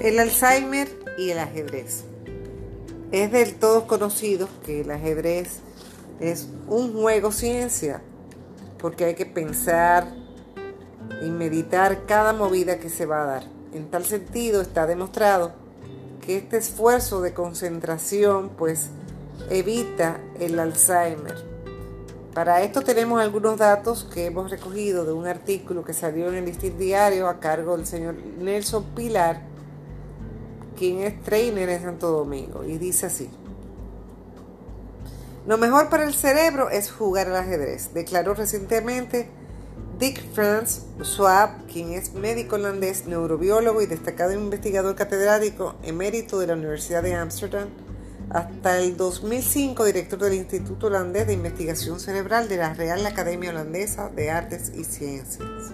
El Alzheimer y el ajedrez. Es del todo conocido que el ajedrez es un juego ciencia, porque hay que pensar y meditar cada movida que se va a dar. En tal sentido está demostrado que este esfuerzo de concentración pues evita el Alzheimer. Para esto tenemos algunos datos que hemos recogido de un artículo que salió en el Listín Diario a cargo del señor Nelson Pilar, quien es trainer en Santo Domingo, y dice así. Lo mejor para el cerebro es jugar al ajedrez, declaró recientemente Dick Franz Schwab, quien es médico holandés, neurobiólogo y destacado investigador catedrático emérito de la Universidad de Ámsterdam hasta el 2005 director del Instituto Holandés de Investigación Cerebral de la Real Academia Holandesa de Artes y Ciencias.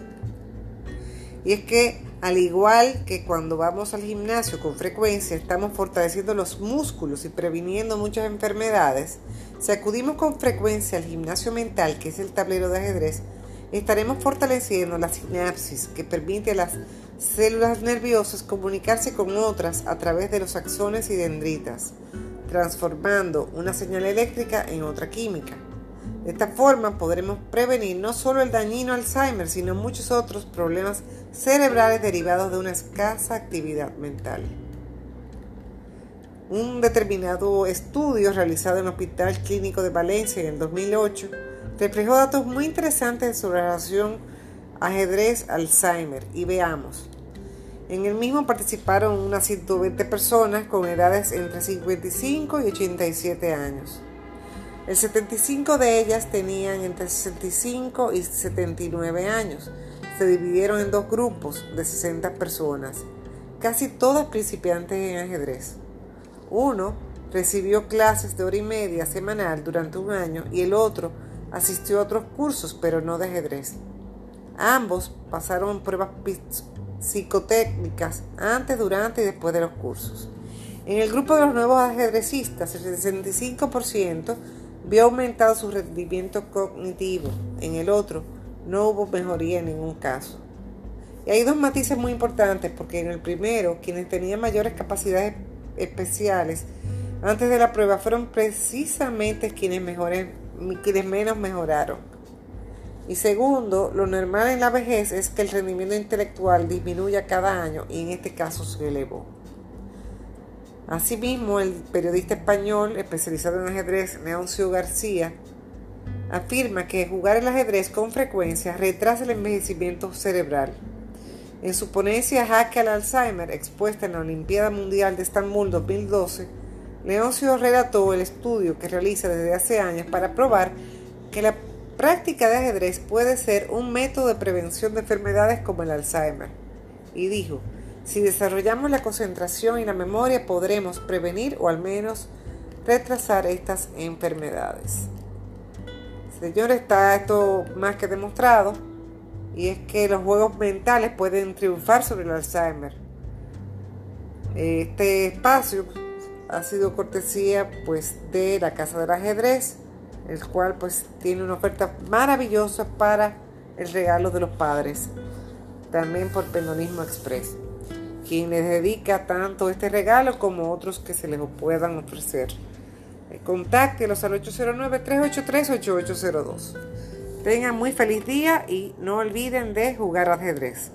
Y es que, al igual que cuando vamos al gimnasio con frecuencia, estamos fortaleciendo los músculos y previniendo muchas enfermedades, si acudimos con frecuencia al gimnasio mental, que es el tablero de ajedrez, estaremos fortaleciendo la sinapsis que permite a las células nerviosas comunicarse con otras a través de los axones y dendritas transformando una señal eléctrica en otra química. De esta forma podremos prevenir no solo el dañino Alzheimer, sino muchos otros problemas cerebrales derivados de una escasa actividad mental. Un determinado estudio realizado en el Hospital Clínico de Valencia en el 2008 reflejó datos muy interesantes sobre la relación ajedrez-Alzheimer y veamos. En el mismo participaron unas 120 personas con edades entre 55 y 87 años. El 75 de ellas tenían entre 65 y 79 años. Se dividieron en dos grupos de 60 personas, casi todas principiantes en ajedrez. Uno recibió clases de hora y media semanal durante un año y el otro asistió a otros cursos, pero no de ajedrez. Ambos pasaron pruebas psicotécnicas antes, durante y después de los cursos. En el grupo de los nuevos ajedrecistas, el 65% vio aumentado su rendimiento cognitivo. En el otro, no hubo mejoría en ningún caso. Y hay dos matices muy importantes, porque en el primero, quienes tenían mayores capacidades especiales antes de la prueba fueron precisamente quienes, quienes menos mejoraron. Y segundo, lo normal en la vejez es que el rendimiento intelectual disminuya cada año y en este caso se elevó. Asimismo, el periodista español especializado en ajedrez, Leoncio García, afirma que jugar el ajedrez con frecuencia retrasa el envejecimiento cerebral. En su ponencia Jaque al Alzheimer, expuesta en la Olimpiada Mundial de Estambul 2012, Leoncio relató el estudio que realiza desde hace años para probar que la práctica de ajedrez puede ser un método de prevención de enfermedades como el Alzheimer. Y dijo, si desarrollamos la concentración y la memoria podremos prevenir o al menos retrasar estas enfermedades. Señores, está esto más que demostrado y es que los juegos mentales pueden triunfar sobre el Alzheimer. Este espacio ha sido cortesía pues de la Casa del Ajedrez el cual pues tiene una oferta maravillosa para el regalo de los padres, también por Pendonismo Express, quien les dedica tanto este regalo como otros que se les puedan ofrecer. Eh, contáctelos al 809-383-8802. Tengan muy feliz día y no olviden de jugar ajedrez.